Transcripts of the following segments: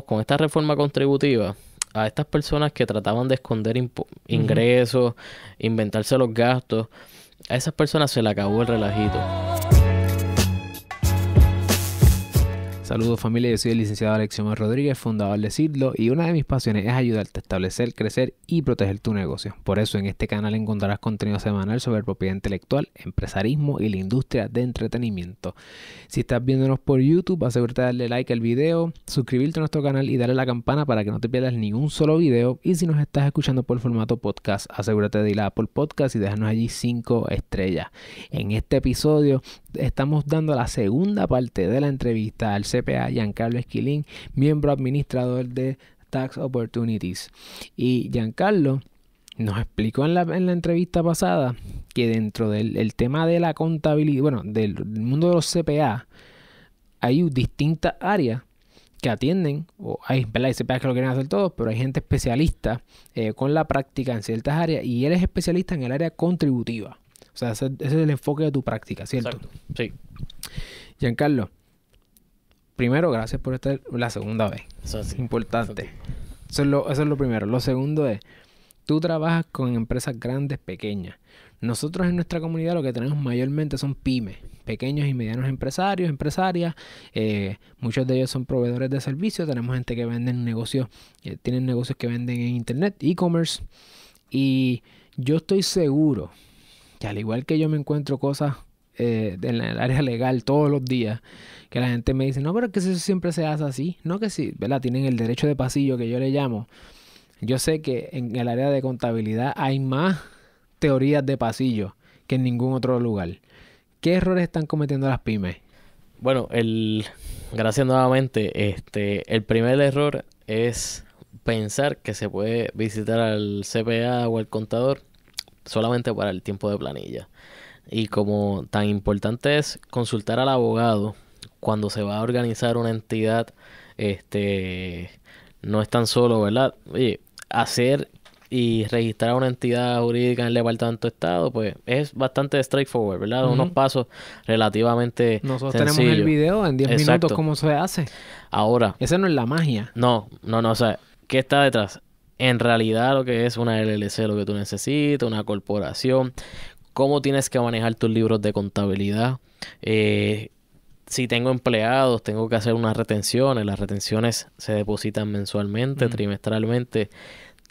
con esta reforma contributiva, a estas personas que trataban de esconder ingresos, inventarse los gastos, a esas personas se le acabó el relajito. Saludos familia, yo soy el licenciado Alexiomar Rodríguez, fundador de Sidlo y una de mis pasiones es ayudarte a establecer, crecer y proteger tu negocio. Por eso en este canal encontrarás contenido semanal sobre propiedad intelectual, empresarismo y la industria de entretenimiento. Si estás viéndonos por YouTube, asegúrate de darle like al video, suscribirte a nuestro canal y darle a la campana para que no te pierdas ni un solo video. Y si nos estás escuchando por formato podcast, asegúrate de ir a Apple Podcast y dejarnos allí 5 estrellas. En este episodio estamos dando la segunda parte de la entrevista al CPA Giancarlo Esquilín, miembro administrador de Tax Opportunities. Y Giancarlo nos explicó en la, en la entrevista pasada que dentro del tema de la contabilidad, bueno, del, mundo de los CPA, hay distintas áreas que atienden, o hay, ¿verdad? CPA que lo quieren hacer todos, pero hay gente especialista eh, con la práctica en ciertas áreas y él es especialista en el área contributiva. O sea, ese, es el enfoque de tu práctica, ¿cierto? Exacto. Sí. Giancarlo, primero, gracias por estar la segunda vez. Eso es importante. Eso es, lo, eso es lo primero. Lo segundo es, tú trabajas con empresas grandes, pequeñas. Nosotros en nuestra comunidad lo que tenemos mayormente son pymes, pequeños y medianos empresarios, empresarias. Eh, muchos de ellos son proveedores de servicios. Tenemos gente que venden negocios, eh, tienen negocios que venden en internet, e-commerce. Y yo estoy seguro al igual que yo me encuentro cosas eh, en el área legal todos los días, que la gente me dice, no, pero que eso siempre se hace así, no que sí, ¿verdad? Tienen el derecho de pasillo que yo le llamo. Yo sé que en el área de contabilidad hay más teorías de pasillo que en ningún otro lugar. ¿Qué errores están cometiendo las pymes? Bueno, el gracias nuevamente. Este, el primer error es pensar que se puede visitar al CPA o al contador solamente para el tiempo de planilla. Y como tan importante es consultar al abogado cuando se va a organizar una entidad, este no es tan solo, ¿verdad? Oye, hacer y registrar una entidad jurídica en el Departamento de Estado, pues es bastante straightforward, ¿verdad? Unos pasos relativamente Nosotros tenemos el video en 10 minutos cómo se hace. Ahora. Esa no es la magia. No, no, no. O sea, ¿qué está detrás? En realidad lo que es una LLC, lo que tú necesitas, una corporación, cómo tienes que manejar tus libros de contabilidad. Eh, si tengo empleados, tengo que hacer unas retenciones. Las retenciones se depositan mensualmente, trimestralmente.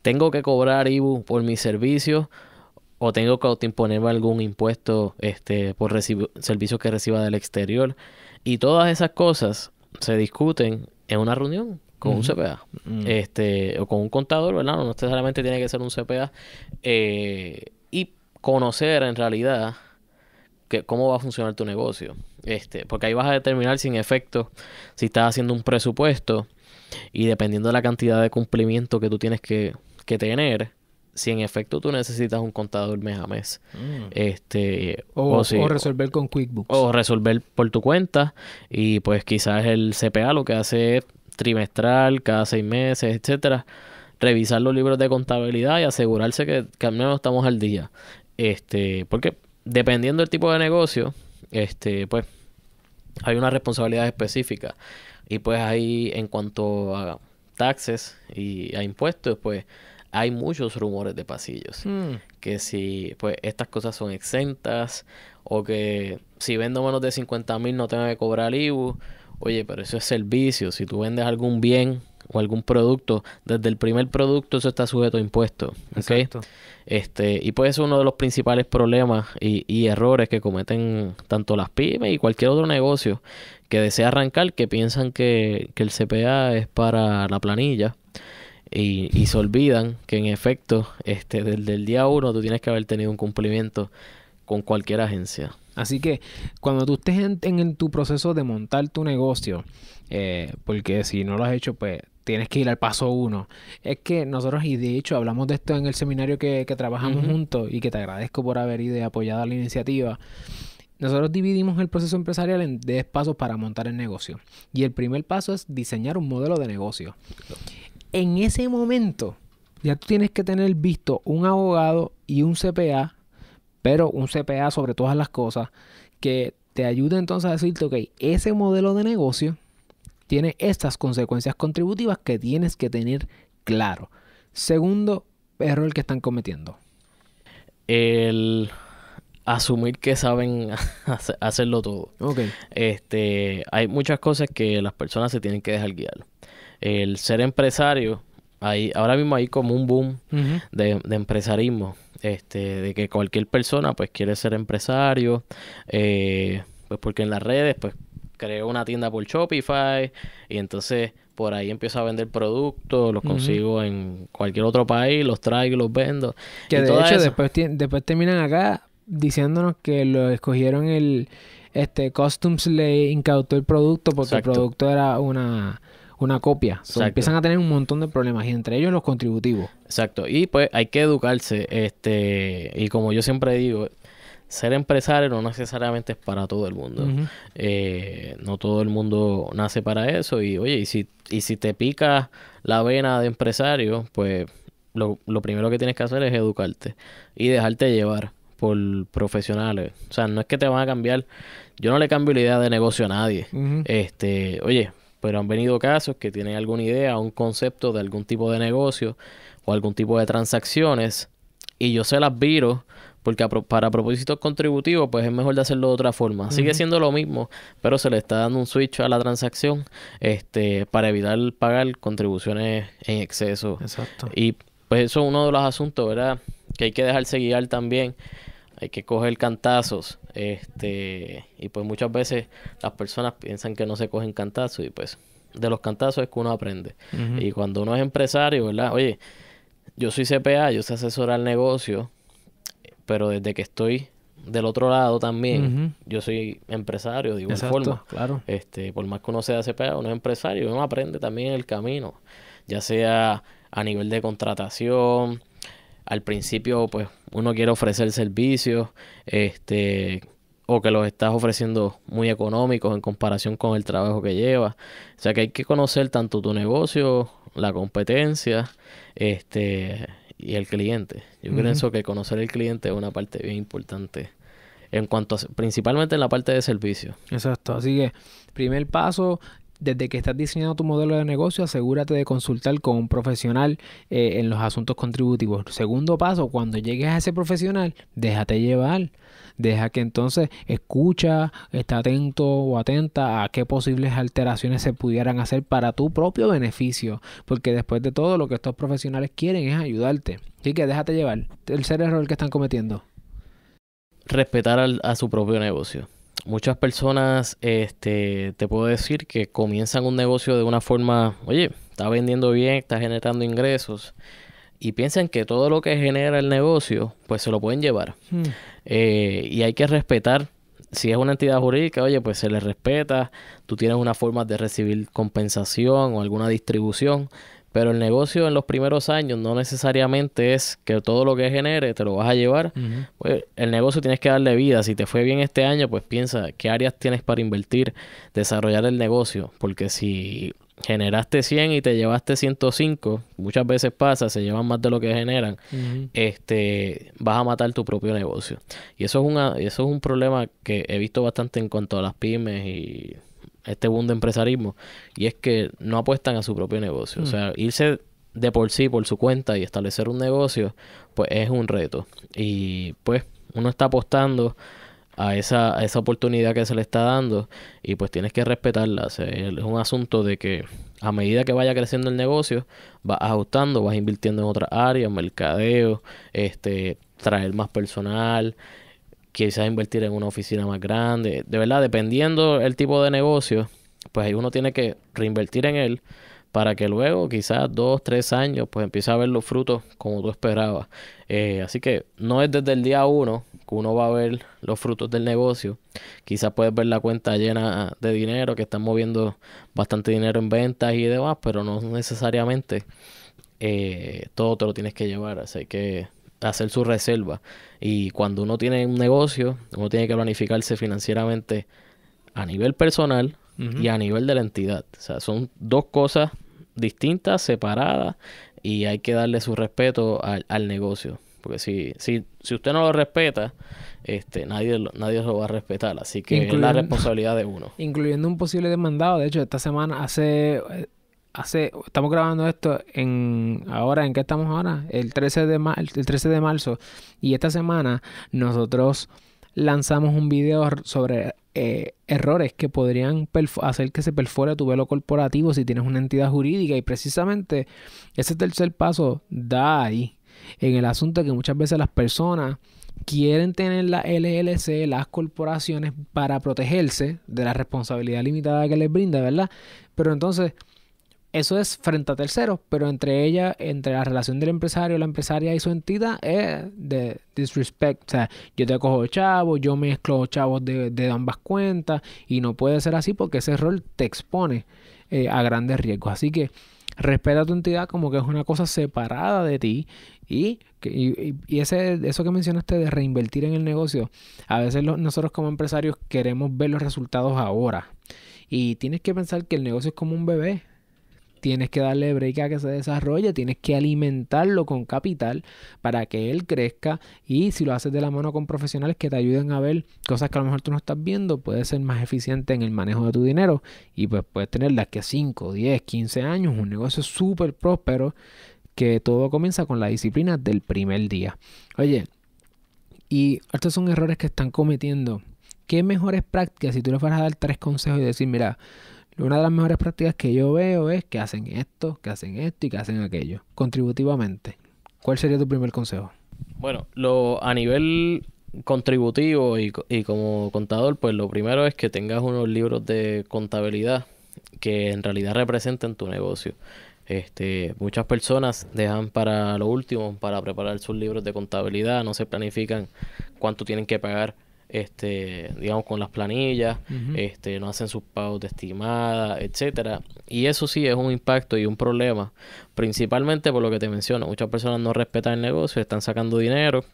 Tengo que cobrar IBU por mis servicios o tengo que autoimponerme algún impuesto este, por servicios que reciba del exterior. Y todas esas cosas se discuten en una reunión con un CPA. Mm. Este, o con un contador, ¿verdad? No necesariamente tiene que ser un CPA. Eh, y conocer en realidad que, cómo va a funcionar tu negocio. Este, porque ahí vas a determinar sin efecto si estás haciendo un presupuesto y dependiendo de la cantidad de cumplimiento que tú tienes que, que tener, si en efecto tú necesitas un contador mes a mes. Mm. Este, o, o, resolver con QuickBooks. O resolver por tu cuenta. Y pues quizás el CPA lo que hace es trimestral, cada seis meses, etcétera, revisar los libros de contabilidad y asegurarse que, al menos estamos al día. Este, porque dependiendo del tipo de negocio, este, pues, hay una responsabilidad específica. Y pues ahí, en cuanto a taxes y a impuestos, pues hay muchos rumores de pasillos. Hmm. Que si pues estas cosas son exentas o que si vendo menos de 50 mil no tengo que cobrar IBU Oye, pero eso es servicio. Si tú vendes algún bien o algún producto, desde el primer producto eso está sujeto a impuestos. ¿okay? Este, y pues es uno de los principales problemas y, errores que cometen tanto las pymes y cualquier otro negocio que desea arrancar, que piensan que, el CPA es para la planilla. Y, y, se olvidan que en efecto, este, desde el día uno tú tienes que haber tenido un cumplimiento con cualquier agencia. Así que cuando tú estés en, tu proceso de montar tu negocio, eh, porque si no lo has hecho, pues tienes que ir al paso uno. Es que nosotros, y de hecho hablamos de esto en el seminario que, trabajamos juntos y que te agradezco por haber ido y apoyado la iniciativa. Nosotros dividimos el proceso empresarial en 10 pasos para montar el negocio. Y el primer paso es diseñar un modelo de negocio. En ese momento, ya tú tienes que tener visto un abogado y un CPA pero un CPA sobre todas las cosas que te ayude entonces a decirte, ok, ese modelo de negocio tiene estas consecuencias contributivas que tienes que tener claro. Segundo error que están cometiendo. El asumir que saben hacerlo todo. Este, hay muchas cosas que las personas se tienen que dejar guiar. El ser empresario, hay, ahora mismo hay como un boom de, de, empresarismo, este, de que cualquier persona pues quiere ser empresario, eh, pues porque en las redes pues creo una tienda por Shopify y entonces por ahí empiezo a vender productos, los consigo en cualquier otro país, los traigo y los vendo. Que de hecho después, después terminan acá diciéndonos que lo escogieron el este Customs le incautó el producto porque el producto era una una copia. empiezan a tener un montón de problemas y entre ellos los contributivos. Exacto. Y pues hay que educarse. Este, y como yo siempre digo, ser empresario no necesariamente es para todo el mundo. Eh, no todo el mundo nace para eso. Y oye, y si, y si te pica la vena de empresario, pues lo, lo primero que tienes que hacer es educarte y dejarte llevar por profesionales. O sea, no es que te van a cambiar. Yo no le cambio la idea de negocio a nadie. Este, oye, pero han venido casos que tienen alguna idea, un concepto de algún tipo de negocio o algún tipo de transacciones y yo se las viro porque para propósitos contributivos pues es mejor de hacerlo de otra forma. Sigue siendo lo mismo, pero se le está dando un switch a la transacción este para evitar pagar contribuciones en exceso. Exacto. Y pues eso es uno de los asuntos, ¿verdad? Que hay que dejarse guiar también hay que coger cantazos, este, y pues muchas veces las personas piensan que no se cogen cantazos y pues de los cantazos es que uno aprende. Y cuando uno es empresario, ¿verdad? Oye, yo soy CPA, yo sé asesorar el negocio, pero desde que estoy del otro lado también, yo soy empresario de igual forma. Claro. Este, por más que uno sea CPA, uno es empresario, uno aprende también en el camino, ya sea a nivel de contratación, al principio pues uno quiere ofrecer servicios este o que los estás ofreciendo muy económicos en comparación con el trabajo que llevas. O sea que hay que conocer tanto tu negocio, la competencia, este y el cliente. Yo pienso que conocer el cliente es una parte bien importante en cuanto a, principalmente en la parte de servicio. Exacto, así que primer paso desde que estás diseñando tu modelo de negocio, asegúrate de consultar con un profesional eh, en los asuntos contributivos. Segundo paso, cuando llegues a ese profesional, déjate llevar. Deja que entonces escucha, está atento o atenta a qué posibles alteraciones se pudieran hacer para tu propio beneficio. Porque después de todo, lo que estos profesionales quieren es ayudarte. Así que déjate llevar. El ser error que están cometiendo. Respetar a su propio negocio muchas personas, este, te puedo decir que comienzan un negocio de una forma, oye, está vendiendo bien, está generando ingresos y piensan que todo lo que genera el negocio, pues se lo pueden llevar. Hmm. Eh, y hay que respetar. Si es una entidad jurídica, oye, pues se le respeta. Tú tienes una forma de recibir compensación o alguna distribución. Pero el negocio en los primeros años no necesariamente es que todo lo que genere te lo vas a llevar. pues el negocio tienes que darle vida. Si te fue bien este año, pues piensa qué áreas tienes para invertir, desarrollar el negocio. Porque si generaste 100 y te llevaste 105, muchas veces pasa, se llevan más de lo que generan, este, vas a matar tu propio negocio. Y eso es, una, eso es un problema que he visto bastante en cuanto a las pymes y este boom de empresarismo, y es que no apuestan a su propio negocio. O mm. sea, irse de por sí, por su cuenta y establecer un negocio, pues es un reto. Y pues uno está apostando a esa, a esa oportunidad que se le está dando y pues tienes que respetarla. es un asunto de que a medida que vaya creciendo el negocio, vas ajustando, vas invirtiendo en otras áreas, mercadeo, este, traer más personal, quizás invertir en una oficina más grande. De verdad, dependiendo el tipo de negocio, pues uno tiene que reinvertir en él para que luego, quizás dos, tres años, pues empiece a ver los frutos como tú esperabas. Eh, así que no es desde el día uno que uno va a ver los frutos del negocio. Quizás puedes ver la cuenta llena de dinero, que están moviendo bastante dinero en ventas y demás, pero no necesariamente eh, todo te lo tienes que llevar. Así que hacer su reserva. Y cuando uno tiene un negocio, uno tiene que planificarse financieramente a nivel personal y a nivel de la entidad. O sea, son dos cosas distintas, separadas, y hay que darle su respeto al, negocio. Porque si, si, si usted no lo respeta, este, nadie, lo- nadie lo va a respetar. Así que es la responsabilidad de uno. Incluyendo un posible demandado. De hecho, esta semana hace... Hace, estamos grabando esto en ahora, ¿en qué estamos ahora? El 13 de el 13 de marzo. Y esta semana nosotros lanzamos un video sobre eh, errores que podrían hacer que se perfore tu velo corporativo si tienes una entidad jurídica. Y precisamente ese tercer paso da ahí en el asunto que muchas veces las personas quieren tener la LLC, las corporaciones, para protegerse de la responsabilidad limitada que les brinda, ¿verdad? Pero entonces, eso es frente a terceros, pero entre ella, entre la relación del empresario, la empresaria y su entidad, es de disrespect. O sea, yo te cojo chavos, yo mezclo chavos de, de ambas cuentas, y no puede ser así porque ese rol te expone eh, a grandes riesgos. Así que respeta tu entidad como que es una cosa separada de ti y, y, y- ese, eso que mencionaste de reinvertir en el negocio, a veces nosotros como empresarios queremos ver los resultados ahora y tienes que pensar que el negocio es como un bebé. Tienes que darle break a que se desarrolle, tienes que alimentarlo con capital para que él crezca y si lo haces de la mano con profesionales que te ayuden a ver cosas que a lo mejor tú no estás viendo, puedes ser más eficiente en el manejo de tu dinero y pues puedes tener de aquí a 5, 10, 15 años un negocio súper próspero que todo comienza con la disciplina del primer día. Oye, y estos son errores que están cometiendo. ¿Qué mejores prácticas si tú le fueras a dar tres consejos y decir, mira, una de las mejores prácticas que yo veo es que hacen esto, que hacen esto y que hacen aquello, contributivamente? ¿Cuál sería tu primer consejo? Bueno, lo, a nivel contributivo y, y como contador, pues lo primero es que tengas unos libros de contabilidad que en realidad representen tu negocio. Este, muchas personas dejan para lo último, para preparar sus libros de contabilidad, no se planifican cuánto tienen que pagar, este, digamos, con las planillas, este, no hacen sus pagos de estimada, etcétera. Y eso sí es un impacto y un problema, principalmente por lo que te menciono. Muchas personas no respetan el negocio, están sacando dinero,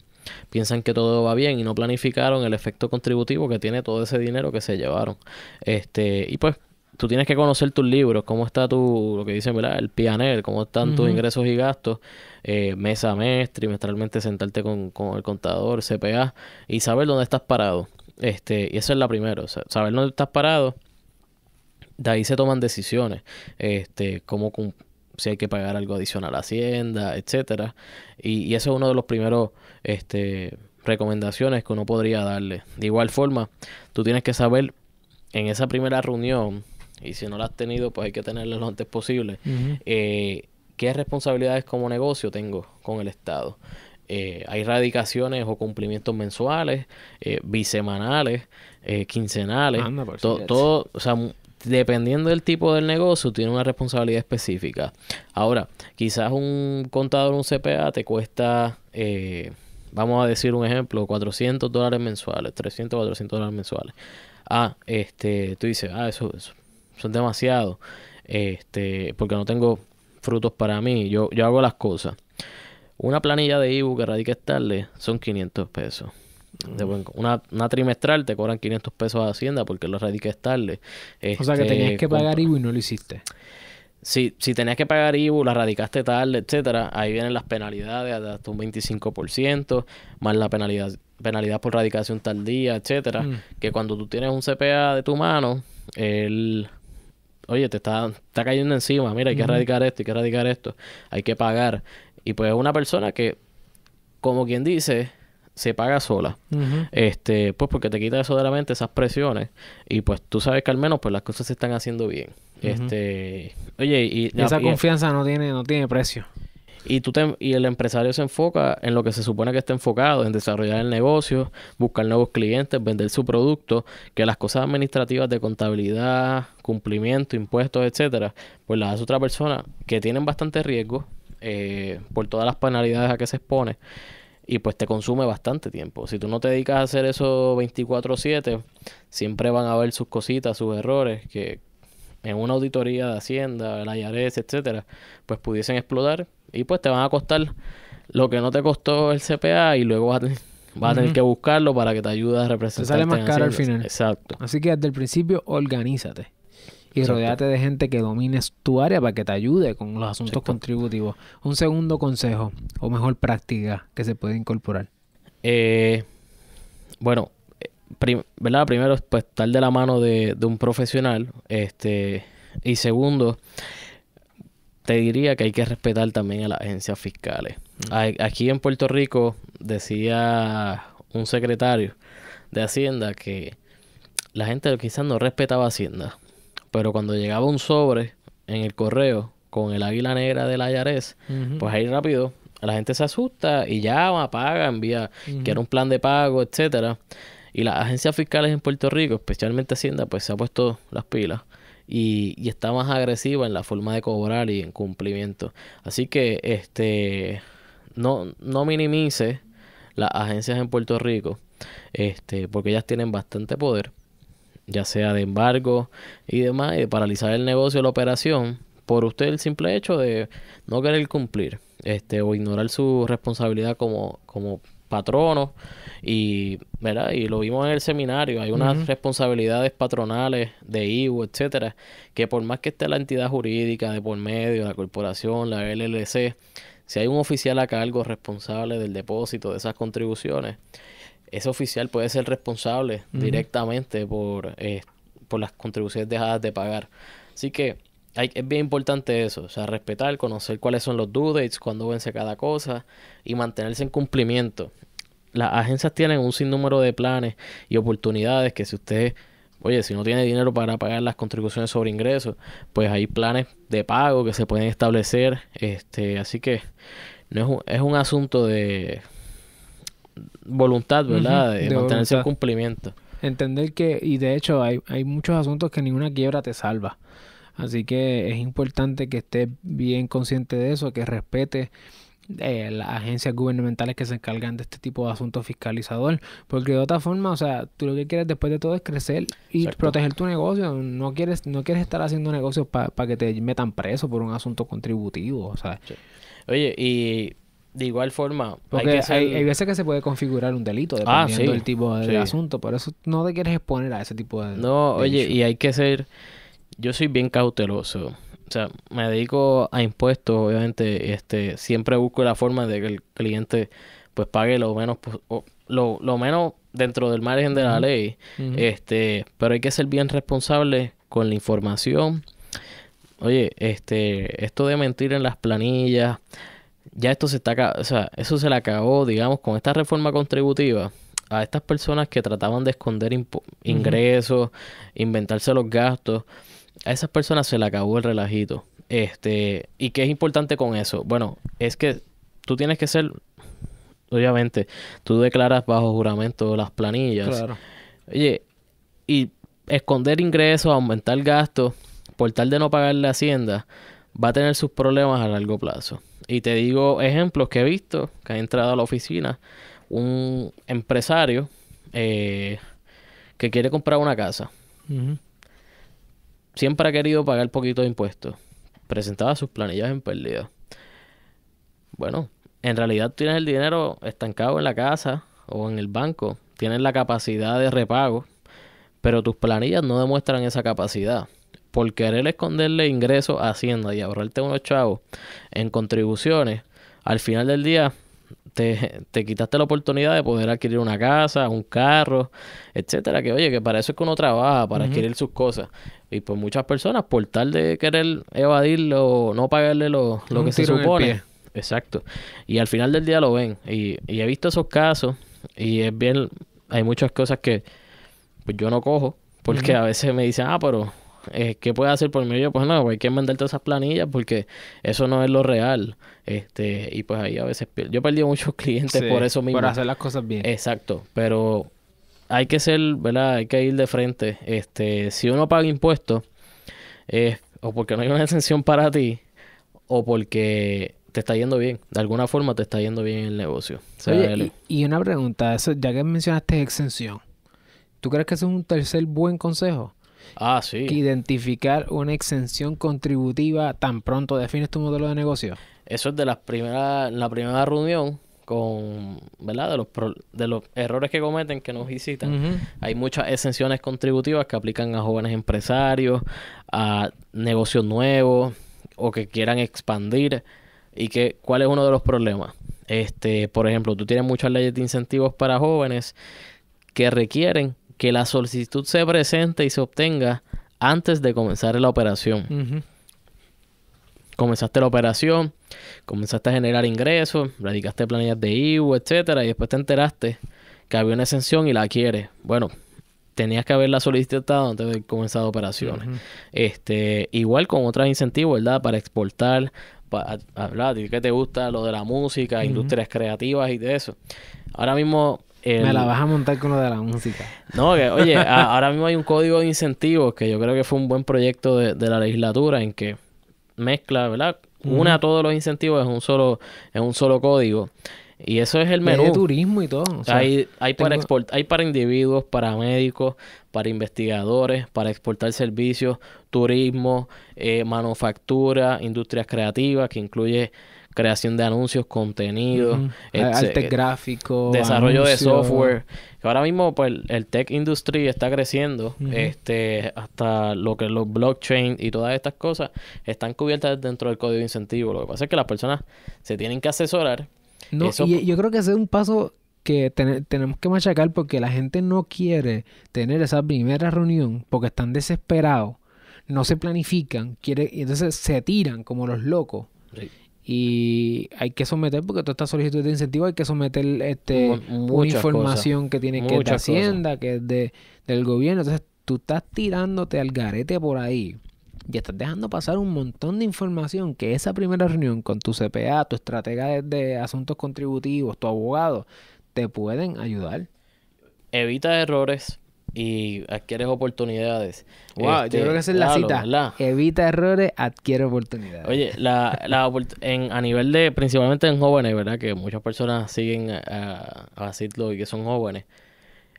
piensan que todo va bien y no planificaron el efecto contributivo que tiene todo ese dinero que se llevaron. Este, y pues tú tienes que conocer tus libros, cómo está tu, lo que dicen, ¿verdad? El PNL, cómo están tus ingresos y gastos, eh, mes a mes, trimestralmente sentarte con, con el contador, CPA, y saber dónde estás parado. Este, y eso es la primera, o sea, saber dónde estás parado, de ahí se toman decisiones, este, cómo si hay que pagar algo adicional a Hacienda, etcétera. Y, y eso es uno de los primeros este, recomendaciones que uno podría darle. De igual forma, tú tienes que saber en esa primera reunión, y si no la has tenido, pues hay que tenerla lo antes posible, eh, qué responsabilidades como negocio tengo con el Estado. Eh, hay radicaciones o cumplimientos mensuales, eh, bisemanales, eh, quincenales, Anda, por to- todo, o sea, dependiendo del tipo del negocio, tiene una responsabilidad específica. Ahora, quizás un contador, un CPA, te cuesta, eh, vamos a decir un ejemplo, 400 dólares mensuales, 300, 400 dólares mensuales. Ah, este, tú dices, ah, eso, eso, eso es demasiado, este, porque no tengo frutos para mí, yo, yo hago las cosas. Una planilla de IBU que radica estable son 500 pesos. Una, una trimestral te cobran 500 pesos a Hacienda porque lo radica estable. O sea que Este, tenías que pagar IVU y no lo hiciste. si, si tenías que pagar IBU, la radicaste tarde, etcétera, ahí vienen las penalidades de hasta un 25%, más la penalidad, penalidad por radicación tardía, etcétera. Mm. Que cuando tú tienes un CPA de tu mano, él, oye, te está, está cayendo encima, mira, hay que Ujú. radicar esto, hay que radicar esto, hay que pagar. Y pues es una persona que, como quien dice, se paga sola. Este, pues porque te quita eso de la mente, esas presiones. Y pues tú sabes que al menos pues las cosas se están haciendo bien. Este, oye, y, Y esa y- confianza no tiene, no tiene precio. Y tú te- y el empresario se enfoca en lo que se supone que está enfocado, en desarrollar el negocio, buscar nuevos clientes, vender su producto, que las cosas administrativas de contabilidad, cumplimiento, impuestos, etcétera, pues las hace otra persona que tienen bastante riesgo eh, por todas las penalidades a que se expone y pues te consume bastante tiempo. Si tú no te dedicas a hacer eso 24/7, siempre van a haber sus cositas, sus errores que en una auditoría de Hacienda, el IRS, etcétera, pues pudiesen explotar y pues te van a costar lo que no te costó el CPA y luego vas a, tener- vas a tener que buscarlo para que te ayude a representar. más caro al final. Exacto. Así que desde el principio, organízate. Y rodeate de gente que domine tu área para que te ayude con los asuntos contributivos. Un segundo consejo o mejor práctica que se puede incorporar. Eh, bueno, ¿verdad? Primero, pues estar de la mano de, de, un profesional. Este, y segundo, te diría que hay que respetar también a las agencias fiscales. Aquí en Puerto Rico decía un secretario de Hacienda que la gente quizás no respetaba Hacienda, pero cuando llegaba un sobre en el correo con el águila negra del IRS, pues ahí rápido la gente se asusta y llama, paga, envía, que era un plan de pago, etcétera. Y las agencias fiscales en Puerto Rico, especialmente Hacienda, pues se ha puesto las pilas y, y está más agresiva en la forma de cobrar y en cumplimiento. Así que este no, no minimice las agencias en Puerto Rico, este, porque ellas tienen bastante poder, ya sea de embargo y demás, y de paralizar el negocio la operación por usted el simple hecho de no querer cumplir, este, o ignorar su responsabilidad como, como patrono y ¿verdad? y lo vimos en el seminario. Hay unas responsabilidades patronales de IVU etcétera que por más que esté la entidad jurídica de por medio la corporación la LLC si hay un oficial a cargo responsable del depósito de esas contribuciones ese oficial puede ser responsable directamente por eh, por las contribuciones dejadas de pagar. Así que hay, es bien importante eso, o sea, respetar, conocer cuáles son los due dates, cuándo vence cada cosa y mantenerse en cumplimiento. Las agencias tienen un sinnúmero de planes y oportunidades que si usted, oye, si no tiene dinero para pagar las contribuciones sobre ingresos, pues hay planes de pago que se pueden establecer, este, así que no es un, es un asunto de voluntad, ¿verdad? de, mantenerse en cumplimiento. Entender que, y de hecho hay, hay muchos asuntos que ninguna quiebra te salva. Así que es importante que estés bien consciente de eso, que respete eh, las agencias gubernamentales que se encargan de este tipo de asuntos fiscalizador, porque de otra forma, o sea, tú lo que quieres después de todo es crecer y proteger tu negocio, no quieres no quieres estar haciendo negocios para que te metan preso por un asunto contributivo, o sea. Oye, y de igual forma, porque hay, veces que se puede configurar un delito ah, dependiendo del tipo de, asunto, por eso no te quieres exponer a ese tipo de No, oye, y hay que ser yo soy bien cauteloso. O sea, me dedico a impuestos, obviamente, este, siempre busco la forma de que el cliente pues pague lo menos lo, lo menos dentro del margen de la ley. Este, pero hay que ser bien responsable con la información. Oye, este, esto de mentir en las planillas, ya esto se está, o sea, eso se le acabó, digamos, con esta reforma contributiva a estas personas que trataban de esconder ingresos, inventarse los gastos a esas personas se le acabó el relajito. Este, ¿y qué es importante con eso? Bueno, es que tú tienes que ser, obviamente, tú declaras bajo juramento las planillas. Claro. Oye, y esconder ingresos, aumentar gastos, por tal de no pagarle Hacienda, va a tener sus problemas a largo plazo. Y te digo ejemplos que he visto, que ha entrado a la oficina un empresario eh, que quiere comprar una casa siempre ha querido pagar poquito de impuestos. Presentaba sus planillas en pérdida. Bueno, en realidad tienes el dinero estancado en la casa o en el banco. Tienes la capacidad de repago, pero tus planillas no demuestran esa capacidad. Por querer esconderle ingresos a Hacienda y ahorrarte unos chavos en contribuciones, al final del día te, quitaste la oportunidad de poder adquirir una casa, un carro, etcétera, que oye, que para eso es que uno trabaja, para adquirir sus cosas. Y pues muchas personas, por tal de querer evadirlo, no pagarle lo, lo que se supone. Exacto. Y al final del día lo ven. Y, y he visto esos casos y es bien, hay muchas cosas que pues yo no cojo, porque a veces me dicen, ah, pero eh, ¿qué puede hacer por medio? Pues no, hay que mandar todas esas planillas porque eso no es lo real. Este, y pues ahí a veces yo he perdido muchos clientes por eso mismo. Por hacer las cosas bien. Exacto, pero hay que ser, ¿verdad? Hay que ir de frente. Este, si uno paga impuestos, es o porque no hay una exención para ti, o porque te está yendo bien. De alguna forma te está yendo bien el negocio. y, una pregunta, eso, ya que mencionaste exención, ¿tú crees que eso es un tercer buen consejo? Ah, sí. Que identificar una exención contributiva tan pronto defines tu modelo de negocio. Eso es de las primeras, la primera reunión con, ¿verdad? De los, pro- de los errores que cometen que nos visitan. Hay muchas exenciones contributivas que aplican a jóvenes empresarios, a negocios nuevos o que quieran expandir. ¿Y que, cuál es uno de los problemas? Este, por ejemplo, tú tienes muchas leyes de incentivos para jóvenes que requieren que la solicitud se presente y se obtenga antes de comenzar la operación. Comenzaste la operación, comenzaste a generar ingresos, radicaste planillas de IVU, etcétera, y después te enteraste que había una exención y la quieres. Bueno, tenías que haberla solicitado antes de comenzar operaciones. Ujú. Este, igual con otros incentivos, ¿verdad? Para exportar, para hablar, ¿qué te gusta? Lo de la música, industrias creativas y de eso. Ahora mismo... el- Me la vas a montar con lo de la música. no, que, oye, a- ahora mismo hay un código de incentivos que yo creo que fue un buen proyecto de, de la legislatura en que mezcla, ¿verdad? Une a todos los incentivos en un solo, en un solo código. Y eso es el Y hay de menú. turismo y todo. o sea, hay, hay para export, hay para individuos, para médicos, para investigadores, para exportar servicios, turismo, eh, manufactura, industrias creativas, que incluye creación de anuncios, contenido, etc- Arte gráfico. desarrollo de software. Ahora mismo, pues, el- tech industry está creciendo. Este, hasta lo que los blockchain y todas estas cosas están cubiertas dentro del código de incentivo. Lo que pasa es que las personas se tienen que asesorar. No, Eso- y yo creo que ese es un paso que ten- tenemos que machacar porque la gente no quiere tener esa primera reunión porque están desesperados, no se planifican, quiere, y entonces se tiran como los locos. Y hay que someter, porque toda esta solicitud de incentivo hay que someter este, Mu- una información que tiene que es de cosas. Hacienda, que es de, del gobierno. Entonces tú estás tirándote al garete por ahí y estás dejando pasar un montón de información que esa primera reunión con tu CPA, tu estratega de, de asuntos contributivos, tu abogado, te pueden ayudar. Evita errores y adquieres oportunidades. Wow, Este, yo creo que esa es la cita. ¿verdad? Evita errores, adquiere oportunidades. Oye, la, la en, a nivel de, principalmente en jóvenes, ¿verdad? Que muchas personas siguen a, a, Citlo y que son jóvenes.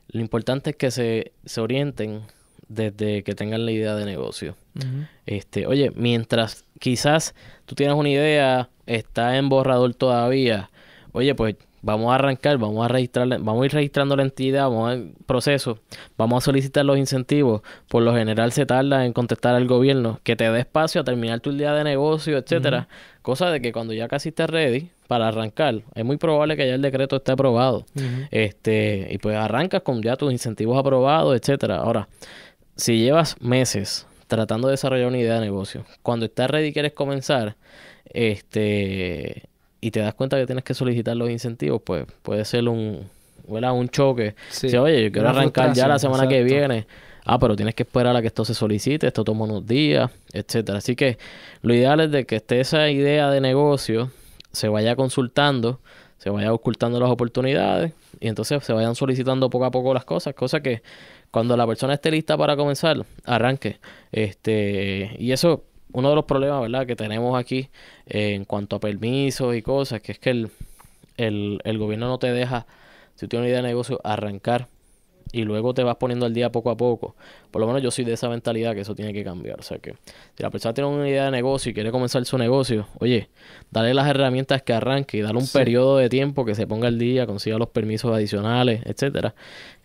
Lo importante es que se, se orienten desde que tengan la idea de negocio. Este, oye, mientras quizás tú tienes una idea, está en borrador todavía, oye, pues vamos a arrancar, vamos a registrar, vamos a ir registrando la entidad, vamos al proceso, vamos a solicitar los incentivos. Por lo general se tarda en contestar al gobierno que te dé espacio a terminar tu idea de negocio, etcétera. Cosa de que cuando ya casi estés ready para arrancar, es muy probable que ya el decreto esté aprobado. Este, y pues arrancas con ya tus incentivos aprobados, etcétera. Ahora, si llevas meses tratando de desarrollar una idea de negocio, cuando estás ready y quieres comenzar, este, y te das cuenta que tienes que solicitar los incentivos, pues puede ser un, ¿verdad? un choque. Sí. Si, oye, yo quiero arrancar ya la semana que viene. Ah, pero tienes que esperar a que esto se solicite, esto toma unos días, etcétera. Así que lo ideal es de que esté esa idea de negocio, se vaya consultando, se vaya ocultando las oportunidades y entonces se vayan solicitando poco a poco las cosas, cosa que cuando la persona esté lista para comenzar, arranque. Este, y eso, uno de los problemas, ¿verdad?, que tenemos aquí eh, en cuanto a permisos y cosas, que es que el, el, el gobierno no te deja, si tú tienes una idea de negocio, arrancar y luego te vas poniendo al día poco a poco. Por lo menos yo soy de esa mentalidad que eso tiene que cambiar. O sea que si la persona tiene una idea de negocio y quiere comenzar su negocio, oye, dale las herramientas que arranque y dale un Sí. periodo de tiempo que se ponga al día, consiga los permisos adicionales, etcétera.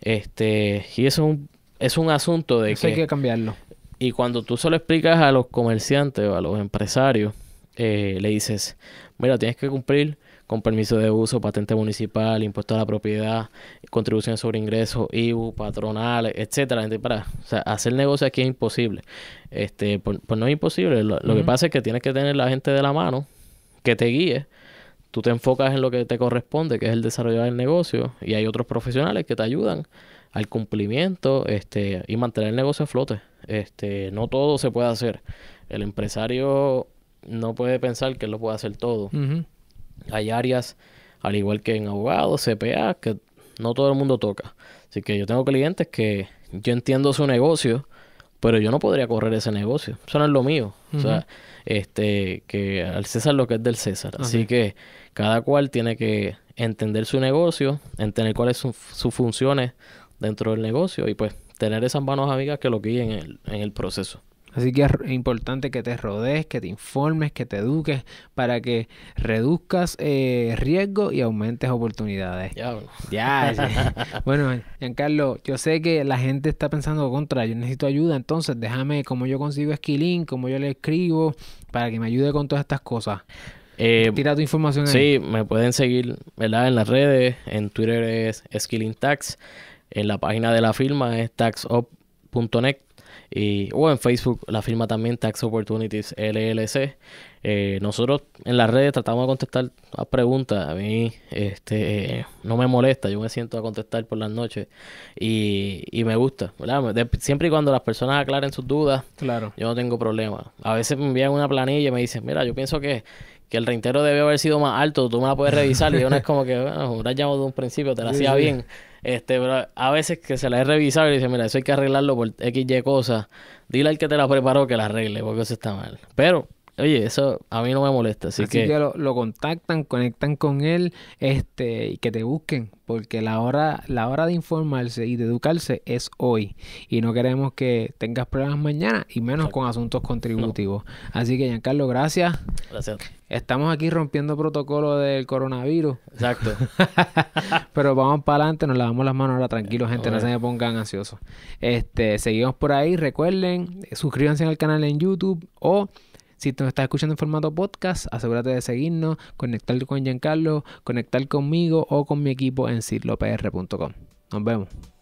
Este, y eso es un, es un asunto de Eso hay que, que cambiarlo. Y cuando tú se lo explicas a los comerciantes o a los empresarios, eh, le dices, mira, tienes que cumplir con permiso de uso, patente municipal, impuesto a la propiedad, contribuciones sobre ingresos, IBU, patronales, etcétera. Gente, para, o sea, hacer negocio aquí es imposible. Este, pues, pues no es imposible. Lo, lo que pasa es que tienes que tener la gente de la mano que te guíe. Tú te enfocas en lo que te corresponde, que es el desarrollo del negocio, y hay otros profesionales que te ayudan al cumplimiento este, y mantener el negocio a flote. Este, no todo se puede hacer. El empresario no puede pensar que él lo puede hacer todo. Hay áreas, al igual que en abogados, CPA, que no todo el mundo toca. Así que yo tengo clientes que yo entiendo su negocio, pero yo no podría correr ese negocio. Eso no es lo mío. O sea, este, que al César lo que es del César. Así que cada cual tiene que entender su negocio, entender cuáles son sus funciones dentro del negocio y pues tener esas manos amigas que lo guíen en el, en el proceso. Así que es importante que te rodees, que te informes, que te eduques para que reduzcas eh, riesgo y aumentes oportunidades. Ya, Ya, bueno, Giancarlo, yo sé que la gente está pensando contra, yo necesito ayuda, entonces déjame cómo yo consigo Esquilín, cómo yo le escribo, para que me ayude con todas estas cosas. Eh, Tira tu información ahí. Sí, me pueden seguir, ¿verdad? En las redes, en Twitter es Skilling Tax, en la página de la firma es taxup.net y o en Facebook la firma también Tax Opportunities LLC. Eh, nosotros en las redes tratamos de contestar las preguntas. A mí este no me molesta, yo me siento a contestar por las noches y, y me gusta, ¿verdad? De- siempre y cuando las personas aclaren sus dudas, Claro. yo no tengo problema. A veces me envían una planilla y me dicen, mira, yo pienso que, que el reintero debe haber sido más alto, tú me la puedes revisar. Y uno es como que, bueno, hubieras llamado de un principio, te la Sí, hacía sí. bien. Este, pero a veces que se la he revisado y dice, mira, eso hay que arreglarlo por X, Y cosas. Dile al que te la preparó que la arregle, porque eso está mal. Pero, oye, eso a mí no me molesta. Así, Así, que, que, lo, lo contactan, conectan con él, este, y que te busquen, porque la hora, la hora de informarse y de educarse es hoy. Y no queremos que tengas problemas mañana, y menos Exacto. con asuntos contributivos. Así que, Giancarlo, gracias. gracias. Estamos aquí rompiendo protocolo del coronavirus, Exacto. pero vamos para adelante, nos lavamos las manos ahora, tranquilos, gente, no se me pongan ansiosos. Este, seguimos por ahí, recuerden, suscríbanse al canal en YouTube o si tú nos estás escuchando en formato podcast, asegúrate de seguirnos, conectar con Giancarlo, conectar conmigo o con mi equipo en cirlopr.com. Nos vemos.